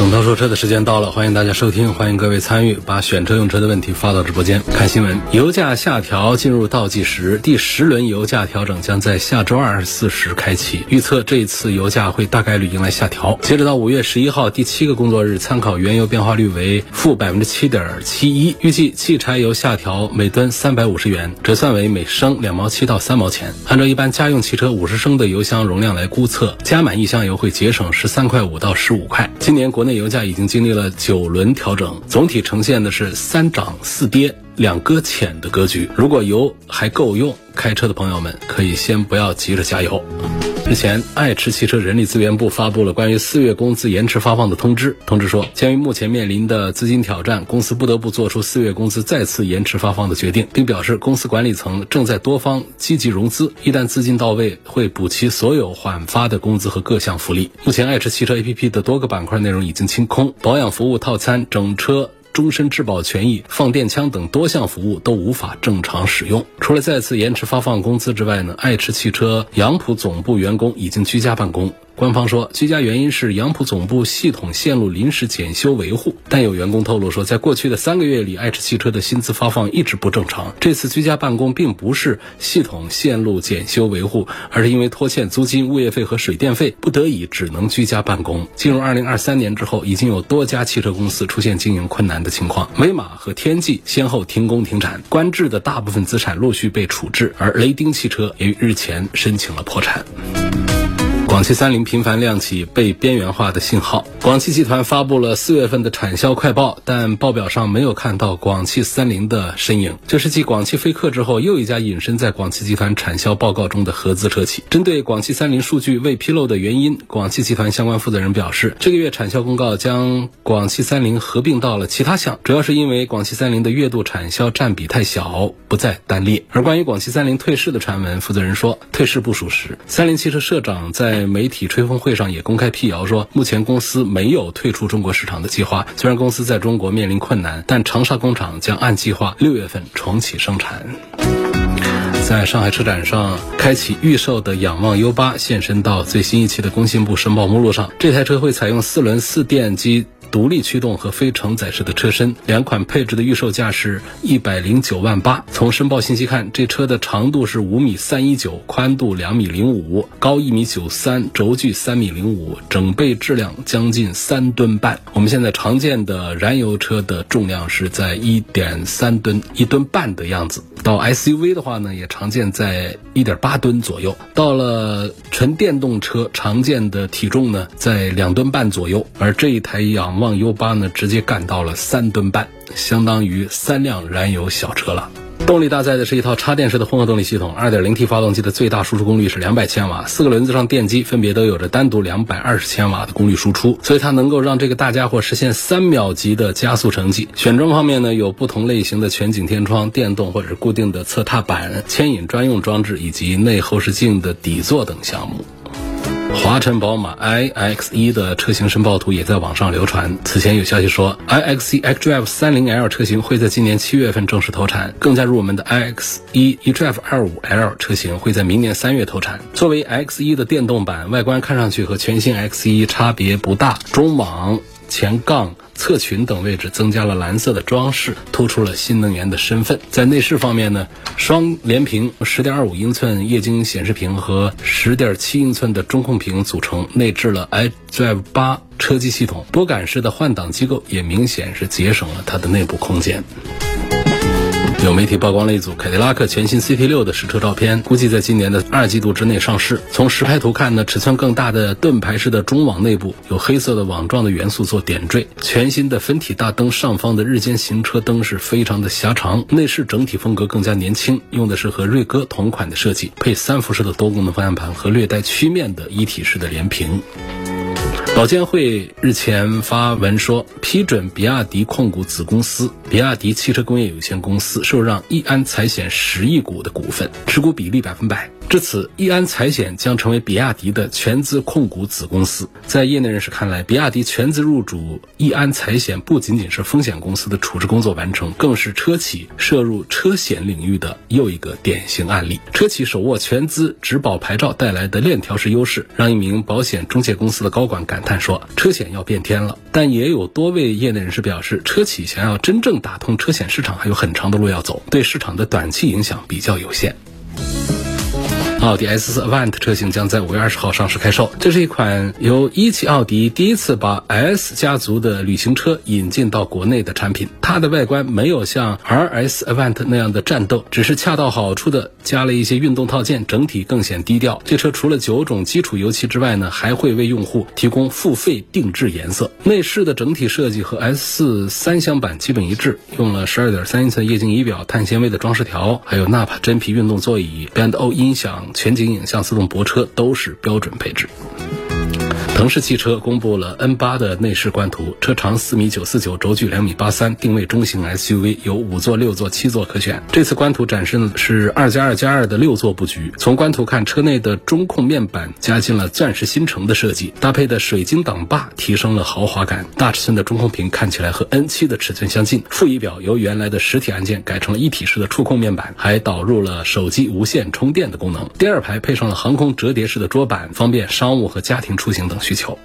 董涛说车的时间到了，欢迎大家收听，欢迎各位参与，把选车用车的问题发到直播间。看新闻，油价下调进入倒计时，第十轮油价调整将在下周二十四时开启。预测这一次油价会大概率迎来下调。截止到五月十一号第七个工作日，参考原油变化率为负百分之七点七一，预计汽柴油下调每吨三百五十元，折算为每升两毛七到三毛钱。按照一般家用汽车五十升的油箱容量来估测，加满一箱油会节省十三块五到十五块。今年国内油价已经经历了九轮调整，总体呈现的是三涨四跌。两搁浅的格局。如果油还够用，开车的朋友们可以先不要急着加油。日前，爱驰汽车人力资源部发布了关于四月工资延迟发放的通知。通知说，鉴于目前面临的资金挑战，公司不得不做出四月工资再次延迟发放的决定，并表示公司管理层正在多方积极融资，一旦资金到位，会补齐所有缓发的工资和各项福利。目前，爱驰汽车 APP 的多个板块内容已经清空，保养服务套餐、整车。终身质保权益、放电枪等多项服务都无法正常使用。除了再次延迟发放工资之外呢，爱驰汽车杨浦总部员工已经居家办公。官方说，居家原因是杨浦总部系统线路临时检修维护。但有员工透露说，在过去的三个月里，爱驰汽车的薪资发放一直不正常。这次居家办公并不是系统线路检修维护，而是因为拖欠租金、物业费和水电费，不得已只能居家办公。进入二零二三年之后，已经有多家汽车公司出现经营困难的情况。威马和天际先后停工停产，观致的大部分资产陆续被处置，而雷丁汽车也于日前申请了破产。广汽三菱频繁亮起被边缘化的信号。广汽集团发布了四月份的产销快报，但报表上没有看到广汽三菱的身影。这是继广汽菲克之后又一家隐身在广汽集团产销报告中的合资车企。针对广汽三菱数据未披露的原因，广汽集团相关负责人表示，这个月产销公告将广汽三菱合并到了其他项，主要是因为广汽三菱的月度产销占比太小，不再单列。而关于广汽三菱退市的传闻，负责人说退市不属实。三菱汽车社长在媒体吹风会上也公开辟谣说，目前公司没有退出中国市场的计划。虽然公司在中国面临困难，但长沙工厂将按计划六月份重启生产。在上海车展上开启预售的仰望 U 八现身到最新一期的工信部申报目录上，这台车会采用四轮四电机。独立驱动和非承载式的车身，两款配置的预售价是一百零九万八。从申报信息看，这车的长度是五米三一九，宽度两米零五，高一米九三，轴距三米零五，整备质量将近三吨半。我们现在常见的燃油车的重量是在一点三吨、一吨半的样子。到 SUV 的话呢，也常见在一点八吨左右。到了纯电动车，常见的体重呢在两吨半左右。而这一台仰望 U8 呢，直接干到了三吨半，相当于三辆燃油小车了。动力搭载的是一套插电式的混合动力系统，2.0T 发动机的最大输出功率是200千瓦，四个轮子上电机分别都有着单独220千瓦的功率输出，所以它能够让这个大家伙实现三秒级的加速成绩。选装方面呢，有不同类型的全景天窗、电动或者是固定的侧踏板、牵引专用装置以及内后视镜的底座等项目。华晨宝马 iX1 的车型申报图也在网上流传。此前有消息说，iX1 xDrive 30L 车型会在今年七月份正式投产，更加入门的 iX1 eDrive 25L 车型会在明年三月投产。作为 X1 的电动版，外观看上去和全新 X1 差别不大，中网、前杠。侧裙等位置增加了蓝色的装饰，突出了新能源的身份。在内饰方面呢，双联屏十点二五英寸液晶显示屏和十点七英寸的中控屏组成，内置了 iDrive 八车机系统，拨杆式的换挡机构也明显是节省了它的内部空间。有媒体曝光了一组凯迪拉克全新 CT 六的实车照片，估计在今年的二季度之内上市。从实拍图看呢，尺寸更大的盾牌式的中网内部有黑色的网状的元素做点缀，全新的分体大灯上方的日间行车灯是非常的狭长，内饰整体风格更加年轻，用的是和瑞歌同款的设计，配三辐式的多功能方向盘和略带曲面的一体式的连屏。保监会日前发文说，批准比亚迪控股子公司比亚迪汽车工业有限公司受让易安财险十亿股的股份，持股比例百分百。至此，易安财险将成为比亚迪的全资控股子公司。在业内人士看来，比亚迪全资入主易安财险，不仅仅是风险公司的处置工作完成，更是车企涉入车险领域的又一个典型案例。车企手握全资质保牌照带来的链条式优势，让一名保险中介公司的高管感叹说：“车险要变天了。”但也有多位业内人士表示，车企想要真正打通车险市场，还有很长的路要走，对市场的短期影响比较有限。奥迪 S4 Avant 车型将在五月二十号上市开售。这是一款由一汽奥迪第一次把 S 家族的旅行车引进到国内的产品。它的外观没有像 RS Avant 那样的战斗，只是恰到好处的加了一些运动套件，整体更显低调。这车除了九种基础油漆之外呢，还会为用户提供付费定制颜色。内饰的整体设计和 S4 三厢版基本一致，用了十二点三英寸液晶仪表、碳纤维的装饰条，还有纳帕真皮运动座椅、Band-O 音响。全景影像自动泊车都是标准配置。腾势汽车公布了 N8 的内饰官图，车长四米九四九，轴距两米八三，定位中型 SUV，有五座、六座、七座可选。这次官图展示的是二加二加二的六座布局。从官图看，车内的中控面板加进了钻石新城的设计，搭配的水晶挡把提升了豪华感。大尺寸的中控屏看起来和 N7 的尺寸相近。副仪表由原来的实体按键改成了一体式的触控面板，还导入了手机无线充电的功能。第二排配上了航空折叠式的桌板，方便商务和家庭出行等需求。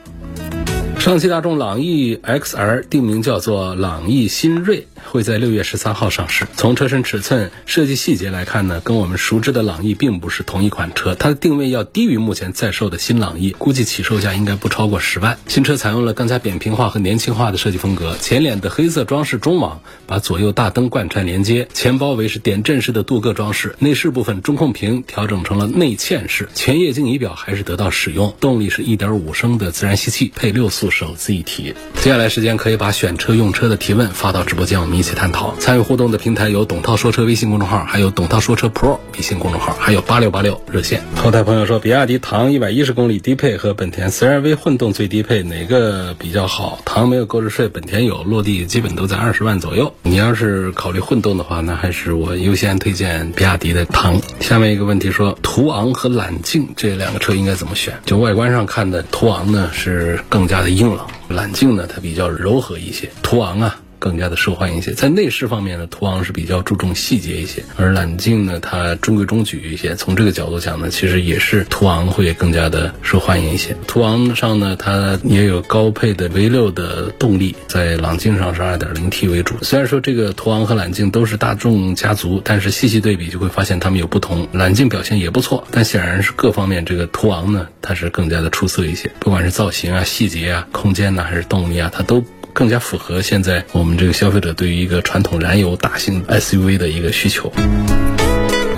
上汽大众朗逸 XR 定名叫做朗逸新锐，会在六月十三号上市。从车身尺寸、设计细节来看呢，跟我们熟知的朗逸并不是同一款车。它的定位要低于目前在售的新朗逸，估计起售价应该不超过十万。新车采用了更加扁平化和年轻化的设计风格，前脸的黑色装饰中网把左右大灯贯穿连接，前包围是点阵式的镀铬装饰。内饰部分中控屏调整成了内嵌式，全液晶仪表还是得到使用。动力是一点五升的自然吸气，配六速。手自一体。接下来时间可以把选车用车的提问发到直播间，我们一起探讨。参与互动的平台有董涛说车微信公众号，还有董涛说车 Pro 微信公众号，还有八六八六热线。后台朋友说，比亚迪唐一百一十公里低配和本田 CR-V 混动最低配哪个比较好？唐没有购置税，本田有，落地基本都在二十万左右。你要是考虑混动的话，那还是我优先推荐比亚迪的唐。下面一个问题说，途昂和揽境这两个车应该怎么选？就外观上看的，途昂呢是更加的硬。硬朗，揽境呢，它比较柔和一些。途昂啊。更加的受欢迎一些，在内饰方面呢，途昂是比较注重细节一些，而揽境呢，它中规中矩一些。从这个角度讲呢，其实也是途昂会更加的受欢迎一些。途昂上呢，它也有高配的 V 六的动力，在朗境上是 2.0T 为主。虽然说这个途昂和揽境都是大众家族，但是细细对比就会发现它们有不同。揽境表现也不错，但显然是各方面这个途昂呢，它是更加的出色一些，不管是造型啊、细节啊、空间呐，还是动力啊，它都。更加符合现在我们这个消费者对于一个传统燃油大型 SUV 的一个需求。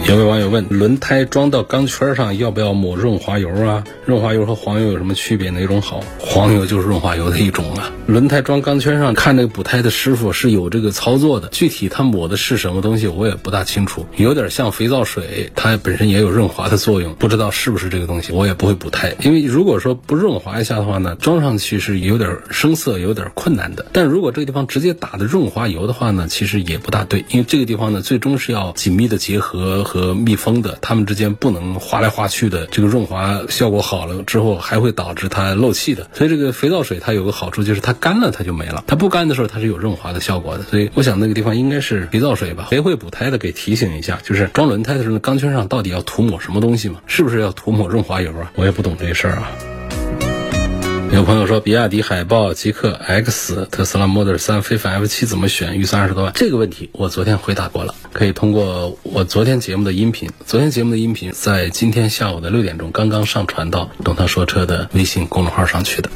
有位网友问：轮胎装到钢圈上要不要抹润滑油啊？润滑油和黄油有什么区别？哪种好？黄油就是润滑油的一种啊。轮胎装钢圈上，看那个补胎的师傅是有这个操作的。具体他抹的是什么东西，我也不大清楚。有点像肥皂水，它本身也有润滑的作用，不知道是不是这个东西。我也不会补胎，因为如果说不润滑一下的话呢，装上去是有点生涩，有点困难的。但如果这个地方直接打的润滑油的话呢，其实也不大对，因为这个地方呢，最终是要紧密的结合。和密封的，它们之间不能划来划去的。这个润滑效果好了之后，还会导致它漏气的。所以这个肥皂水它有个好处，就是它干了它就没了。它不干的时候，它是有润滑的效果的。所以我想那个地方应该是肥皂水吧。谁会补胎的给提醒一下，就是装轮胎的时候，钢圈上到底要涂抹什么东西吗？是不是要涂抹润滑油啊？我也不懂这事儿啊。有朋友说，比亚迪海豹、极氪 X、特斯拉 Model 3、非凡 F7 怎么选？预算二十多万，这个问题我昨天回答过了，可以通过我昨天节目的音频，昨天节目的音频在今天下午的六点钟刚刚上传到董涛说车的微信公众号上去的。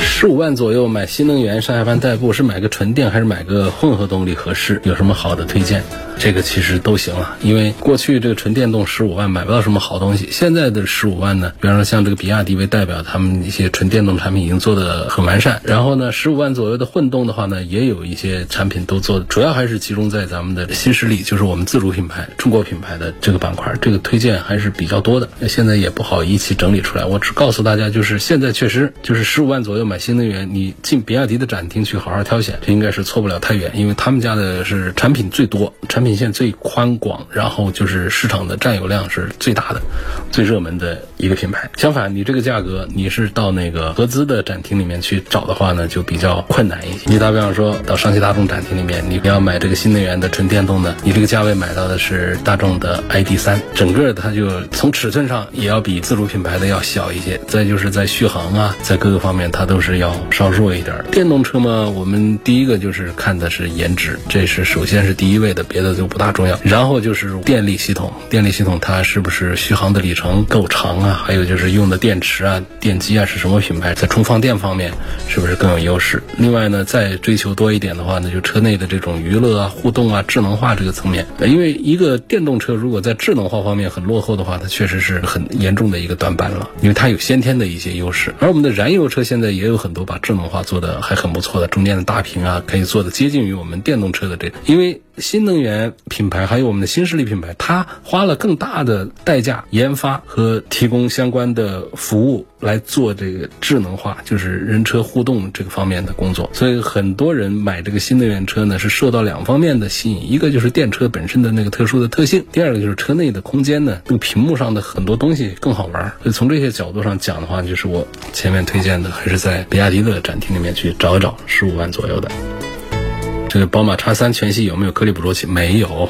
十五万左右买新能源上下班代步，是买个纯电还是买个混合动力合适？有什么好的推荐？这个其实都行了，因为过去这个纯电动十五万买不到什么好东西，现在的十五万呢，比方说像这个比亚迪为代表，他们一些纯电动产品已经做的很完善。然后呢，十五万左右的混动的话呢，也有一些产品都做，主要还是集中在咱们的新势力，就是我们自主品牌、中国品牌的这个板块，这个推荐还是比较多的。现在也不好一起整理出来，我只告诉大家，就是现在确实就是十五万左右买新能源，你进比亚迪的展厅去好好挑选，这应该是错不了太远，因为他们家的是产品最多，产品品线最宽广，然后就是市场的占有量是最大的、最热门的一个品牌。相反，你这个价格，你是到那个合资的展厅里面去找的话呢，就比较困难一些。你打比方说到上汽大众展厅里面，你要买这个新能源的纯电动的，你这个价位买到的是大众的 ID 三，整个它就从尺寸上也要比自主品牌的要小一些，再就是在续航啊，在各个方面它都是要稍弱一点。电动车嘛，我们第一个就是看的是颜值，这是首先是第一位的，别的就不大重要。然后就是电力系统，电力系统它是不是续航的里程够长啊？还有就是用的电池啊、电机啊是什么品牌，在充放电方面是不是更有优势？另外呢，再追求多一点的话呢，就车内的这种娱乐啊、互动啊、智能化这个层面。因为一个电动车如果在智能化方面很落后的话，它确实是很严重的一个短板了，因为它有先天的一些优势。而我们的燃油车现在也有很多把智能化做的还很不错的，中间的大屏啊，可以做的接近于我们电动车的这，因为。新能源品牌还有我们的新势力品牌，它花了更大的代价研发和提供相关的服务来做这个智能化，就是人车互动这个方面的工作。所以很多人买这个新能源车呢，是受到两方面的吸引，一个就是电车本身的那个特殊的特性，第二个就是车内的空间呢，那个屏幕上的很多东西更好玩。所以从这些角度上讲的话，就是我前面推荐的，还是在比亚迪的展厅里面去找一找十五万左右的。这个宝马叉三全系有没有颗粒捕捉器？没有。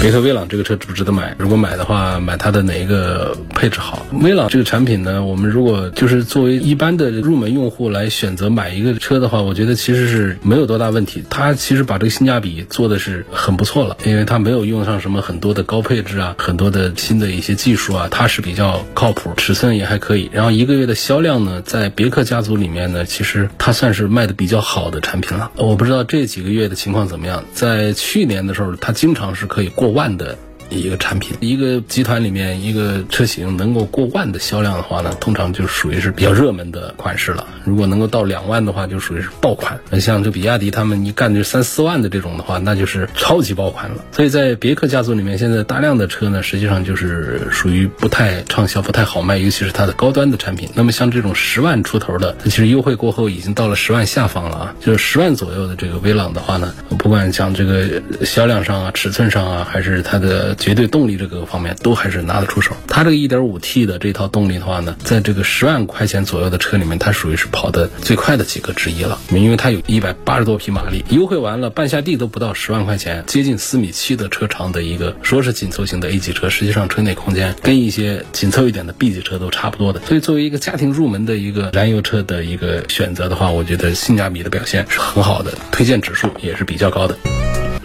别克威朗这个车值不值得买？如果买的话，买它的哪一个配置好？威朗这个产品呢，我们如果就是作为一般的入门用户来选择买一个车的话，我觉得其实是没有多大问题。它其实把这个性价比做的是很不错了，因为它没有用上什么很多的高配置啊，很多的新的一些技术啊，它是比较靠谱，尺寸也还可以。然后一个月的销量呢，在别克家族里面呢，其实它算是卖的比较好的产品了。我不知道这几个月的情况怎么样，在去年的时候，它经常是可以过。万的一个产品，一个集团里面一个车型能够过万的销量的话呢，通常就属于是比较热门的款式了。如果能够到两万的话，就属于是爆款。那像这比亚迪他们一干就三四万的这种的话，那就是超级爆款了。所以在别克家族里面，现在大量的车呢，实际上就是属于不太畅销、不太好卖，尤其是它的高端的产品。那么像这种十万出头的，它其实优惠过后已经到了十万下方了啊，就是十万左右的这个威朗的话呢，不管讲这个销量上啊、尺寸上啊，还是它的绝对动力这个方面，都还是拿得出手。它这个 1.5T 的这套动力的话呢，在这个十万块钱左右的车里面，它属于是跑的最快的几个之一了。因为它有一百八十多匹马力，优惠完了半下地都不到十万块钱，接近四米七的车长的一个，说是紧凑型的 A 级车，实际上车内空间跟一些紧凑一点的 B 级车都差不多的。所以作为一个家庭入门的一个燃油车的一个选择的话，我觉得性价比的表现是很好的，推荐指数也是比较高的。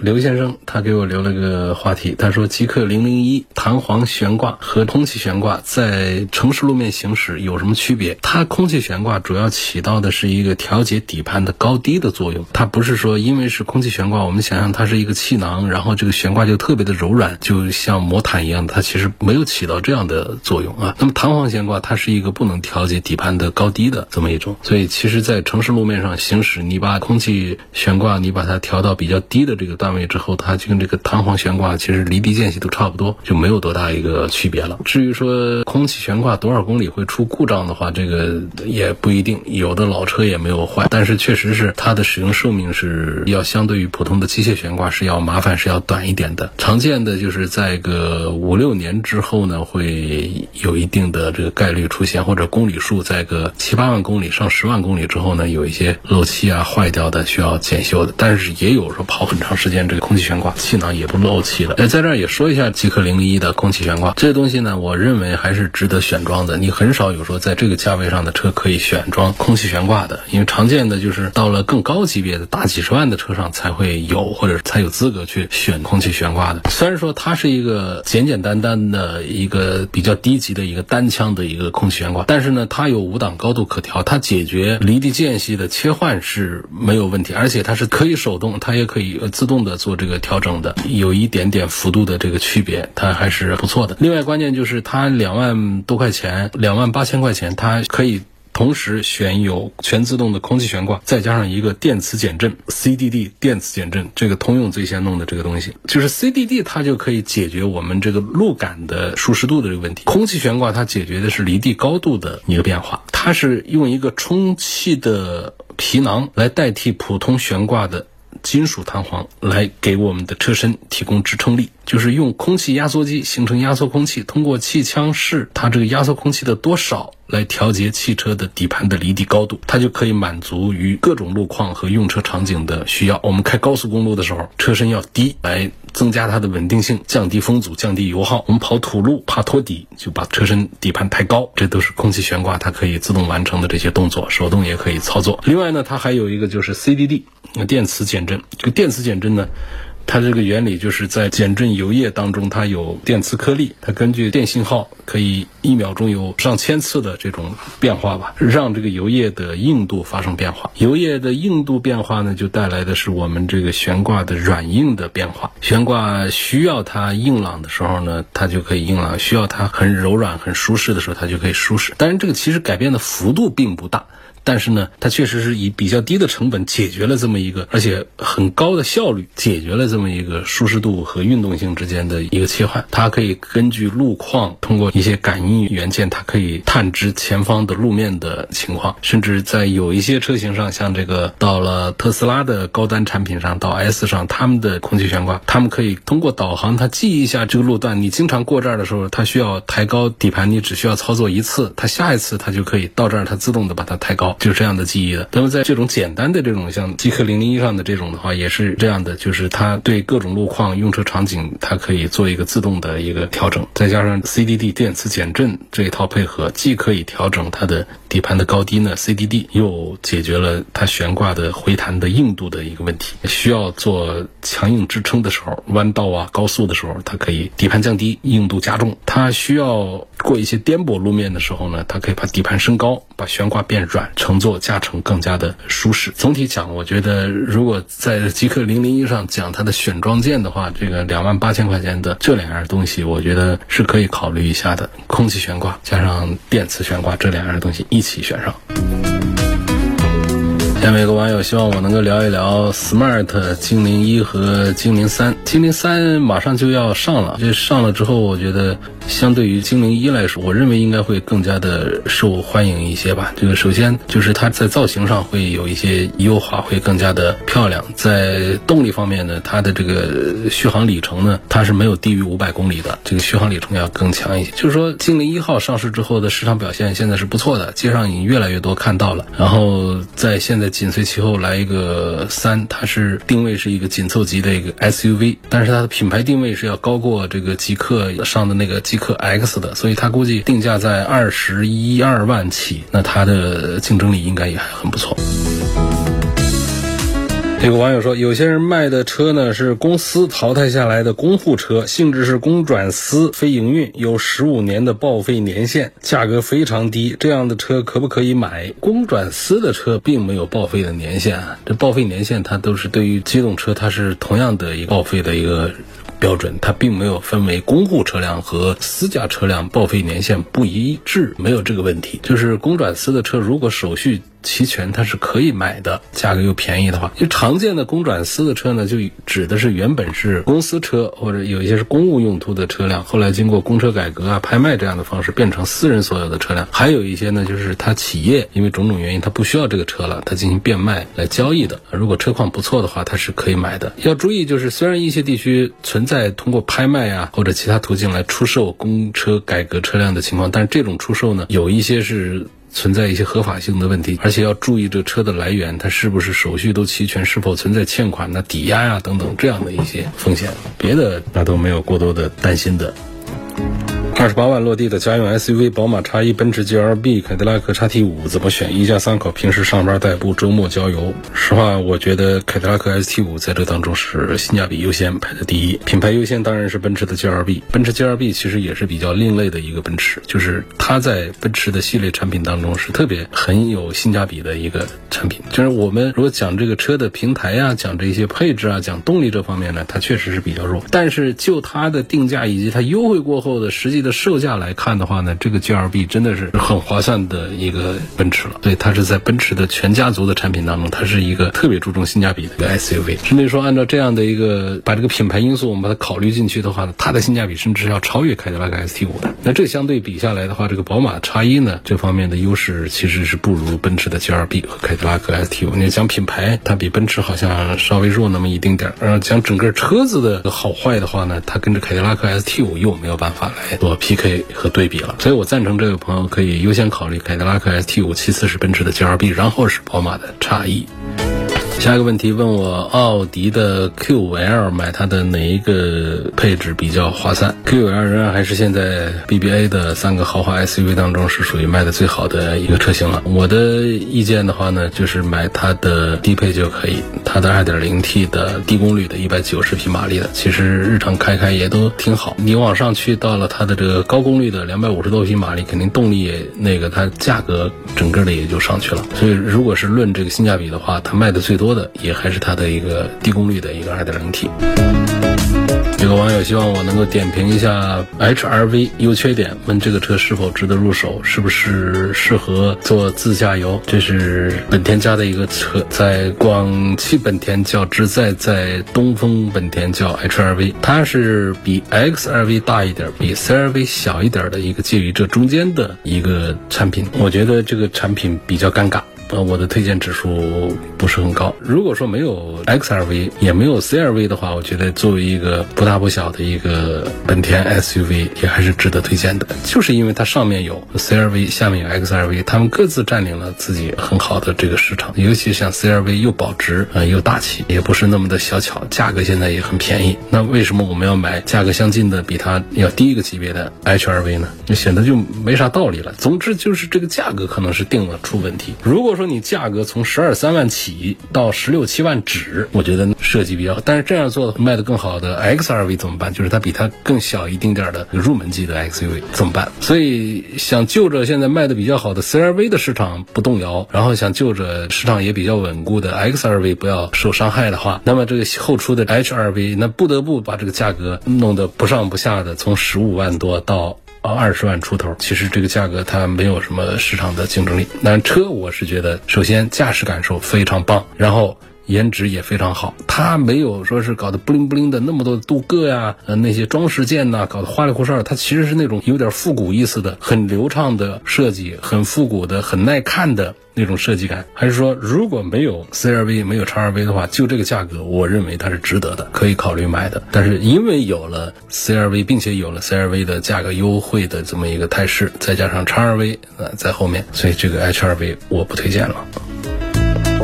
刘先生他给我留了个话题，他说极氪零零一弹簧悬挂和空气悬挂在城市路面行驶有什么区别？它空气悬挂主要起到的是一个调节底盘的高低的作用，它不是说因为是空气悬挂，我们想象它是一个气囊，然后这个悬挂就特别的柔软，就像魔毯一样，它其实没有起到这样的作用啊。那么弹簧悬挂它是一个不能调节底盘的高低的这么一种，所以其实在城市路面上行驶，你把空气悬挂你把它调到比较低的这个段。位之后，它就跟这个弹簧悬挂其实离地间隙都差不多，就没有多大一个区别了。至于说空气悬挂多少公里会出故障的话，这个也不一定，有的老车也没有坏，但是确实是它的使用寿命是要相对于普通的机械悬挂是要麻烦，是要短一点的。常见的就是在个五六年之后呢，会有一定的这个概率出现，或者公里数在个七八万公里上十万公里之后呢，有一些漏气啊坏掉的需要检修的。但是也有说跑很长时间。这个空气悬挂，气囊也不漏气了。哎，在这儿也说一下极氪零零一的空气悬挂，这些东西呢，我认为还是值得选装的。你很少有说在这个价位上的车可以选装空气悬挂的，因为常见的就是到了更高级别的大几十万的车上才会有，或者才有资格去选空气悬挂的。虽然说它是一个简简单单的一个比较低级的一个单腔的一个空气悬挂，但是呢，它有五档高度可调，它解决离地间隙的切换是没有问题，而且它是可以手动，它也可以自动的做这个调整的，有一点点幅度的这个区别，它还是不错的。另外关键就是它两万多块钱，两万八千块钱，它可以。同时选有全自动的空气悬挂，再加上一个电磁减震 （CDD） 电磁减震，这个通用最先弄的这个东西，就是 CDD，它就可以解决我们这个路感的舒适度的这个问题。空气悬挂它解决的是离地高度的一个变化，它是用一个充气的皮囊来代替普通悬挂的金属弹簧，来给我们的车身提供支撑力。就是用空气压缩机形成压缩空气，通过气腔室它这个压缩空气的多少来调节汽车的底盘的离地高度，它就可以满足于各种路况和用车场景的需要。我们开高速公路的时候，车身要低，来增加它的稳定性，降低风阻，降低油耗。我们跑土路怕托底，就把车身底盘抬高，这都是空气悬挂它可以自动完成的这些动作，手动也可以操作。另外呢，它还有一个就是 CDD 电磁减震，这个电磁减震呢。它这个原理就是在减震油液当中，它有电磁颗粒，它根据电信号可以一秒钟有上千次的这种变化吧，让这个油液的硬度发生变化。油液的硬度变化呢，就带来的是我们这个悬挂的软硬的变化。悬挂需要它硬朗的时候呢，它就可以硬朗；需要它很柔软、很舒适的时候，它就可以舒适。当然，这个其实改变的幅度并不大。但是呢，它确实是以比较低的成本解决了这么一个，而且很高的效率解决了这么一个舒适度和运动性之间的一个切换。它可以根据路况，通过一些感应元件，它可以探知前方的路面的情况。甚至在有一些车型上，像这个到了特斯拉的高端产品上，到 S 上，他们的空气悬挂，他们可以通过导航，它记一下这个路段，你经常过这儿的时候，它需要抬高底盘，你只需要操作一次，它下一次它就可以到这儿，它自动的把它抬高。就是这样的记忆的。那么在这种简单的这种像极客零零一上的这种的话，也是这样的，就是它对各种路况、用车场景，它可以做一个自动的一个调整。再加上 CDD 电磁减震这一套配合，既可以调整它的底盘的高低呢，CDD 又解决了它悬挂的回弹的硬度的一个问题。需要做强硬支撑的时候，弯道啊、高速的时候，它可以底盘降低，硬度加重。它需要过一些颠簸路面的时候呢，它可以把底盘升高，把悬挂变软。乘坐驾乘更加的舒适。总体讲，我觉得如果在极客零零一上讲它的选装件的话，这个两万八千块钱的这两样东西，我觉得是可以考虑一下的。空气悬挂加上电磁悬挂这两样东西一起选上。下面有个网友希望我能够聊一聊 Smart 精灵一和精灵三。精灵三马上就要上了，这上了之后，我觉得相对于精灵一来说，我认为应该会更加的受欢迎一些吧。这个首先就是它在造型上会有一些优化，会更加的漂亮。在动力方面呢，它的这个续航里程呢，它是没有低于五百公里的，这个续航里程要更强一些。就是说，精灵一号上市之后的市场表现现在是不错的，街上已经越来越多看到了。然后在现在。紧随其后来一个三，它是定位是一个紧凑级的一个 SUV，但是它的品牌定位是要高过这个极客上的那个极氪 X 的，所以它估计定价在二十一二万起，那它的竞争力应该也还很不错。有个网友说，有些人卖的车呢是公司淘汰下来的公户车，性质是公转私非营运，有十五年的报废年限，价格非常低。这样的车可不可以买？公转私的车并没有报废的年限啊，这报废年限它都是对于机动车，它是同样的一个报废的一个标准，它并没有分为公户车辆和私家车辆报废年限不一致，没有这个问题。就是公转私的车，如果手续。齐全它是可以买的，价格又便宜的话，就常见的公转私的车呢，就指的是原本是公司车或者有一些是公务用途的车辆，后来经过公车改革啊、拍卖这样的方式变成私人所有的车辆。还有一些呢，就是它企业因为种种原因它不需要这个车了，它进行变卖来交易的。如果车况不错的话，它是可以买的。要注意，就是虽然一些地区存在通过拍卖啊或者其他途径来出售公车改革车辆的情况，但是这种出售呢，有一些是。存在一些合法性的问题，而且要注意这车的来源，它是不是手续都齐全，是否存在欠款、呐、抵押呀等等这样的一些风险。别的那都没有过多的担心的。二十八万落地的家用 SUV，宝马 X1、奔驰 GLB、凯迪拉克 XT5 怎么选？一家三口，平时上班代步，周末郊游。实话，我觉得凯迪拉克 ST5 在这当中是性价比优先排在第一，品牌优先当然是奔驰的 GLB。奔驰 GLB 其实也是比较另类的一个奔驰，就是它在奔驰的系列产品当中是特别很有性价比的一个产品。就是我们如果讲这个车的平台呀，讲这些配置啊，讲动力这方面呢，它确实是比较弱。但是就它的定价以及它优惠过后的实际的售价来看的话呢，这个 GLB 真的是很划算的一个奔驰了。所以它是在奔驰的全家族的产品当中，它是一个特别注重性价比的一个 SUV。甚至说按照这样的一个把这个品牌因素我们把它考虑进去的话呢，它的性价比甚至要超越凯迪拉克 ST5 的。那这相对比下来的话，这个宝马 X1 呢这方面的优势其实是不如奔驰的 GLB 和凯迪拉克 ST5。你讲品牌，它比奔驰好像稍微弱那么一丁点儿。然后讲整个车子的好坏的话呢，它跟着凯迪拉克 ST5 又没有办法来做 PK。和对比了，所以我赞成这位朋友可以优先考虑凯迪拉克 S.T 五其次是奔驰的 GLB，然后是宝马的 XE。下一个问题问我奥迪的 Q5L 买它的哪一个配置比较划算？Q5L 仍然还是现在 BBA 的三个豪华 SUV 当中是属于卖的最好的一个车型了。我的意见的话呢，就是买它的低配就可以，它的 2.0T 的低功率的190匹马力的，其实日常开开也都挺好。你往上去到了它的这个高功率的250多匹马力，肯定动力那个它价格整个的也就上去了。所以如果是论这个性价比的话，它卖的最多。的也还是它的一个低功率的一个 2.0T。有个网友希望我能够点评一下 HRV 优缺点，问这个车是否值得入手，是不是适合做自驾游？这是本田家的一个车，在广汽本田叫致在，在东风本田叫 HRV，它是比 XRV 大一点，比 CRV 小一点的一个介于这中间的一个产品。我觉得这个产品比较尴尬。呃，我的推荐指数不是很高。如果说没有 XRV，也没有 CRV 的话，我觉得作为一个不大不小的一个本田 SUV，也还是值得推荐的。就是因为它上面有 CRV，下面有 XRV，它们各自占领了自己很好的这个市场。尤其像 CRV 又保值，呃，又大气，也不是那么的小巧，价格现在也很便宜。那为什么我们要买价格相近的、比它要低一个级别的 HRV 呢？就显得就没啥道理了。总之就是这个价格可能是定了出问题。如果说你价格从十二三万起到十六七万止，我觉得设计比较好。但是这样做卖的更好的 XRV 怎么办？就是它比它更小一丁点的入门级的 XUV 怎么办？所以想就着现在卖的比较好的 CRV 的市场不动摇，然后想就着市场也比较稳固的 XRV 不要受伤害的话，那么这个后出的 HRV 那不得不把这个价格弄得不上不下的，从十五万多到。啊，二十万出头，其实这个价格它没有什么市场的竞争力。那车我是觉得，首先驾驶感受非常棒，然后颜值也非常好。它没有说是搞得不灵不灵的那么多镀铬呀，呃那些装饰件呐，搞得花里胡哨。它其实是那种有点复古意思的，很流畅的设计，很复古的，很耐看的。那种设计感，还是说如果没有 CRV 没有 XRV 的话，就这个价格，我认为它是值得的，可以考虑买的。但是因为有了 CRV，并且有了 CRV 的价格优惠的这么一个态势，再加上 XRV 呃在后面，所以这个 HRV 我不推荐了。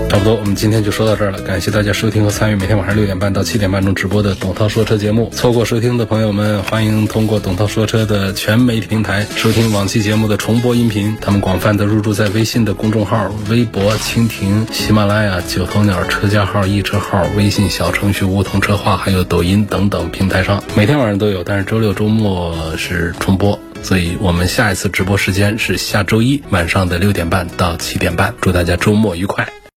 差不多，我们今天就说到这儿了。感谢大家收听和参与每天晚上六点半到七点半中直播的董涛说车节目。错过收听的朋友们，欢迎通过董涛说车的全媒体平台收听往期节目的重播音频。他们广泛的入驻在微信的公众号、微博、蜻蜓、喜马拉雅、九头鸟车架号、易车号、微信小程序梧桐车话，还有抖音等等平台上，每天晚上都有。但是周六周末是重播，所以我们下一次直播时间是下周一晚上的六点半到七点半。祝大家周末愉快。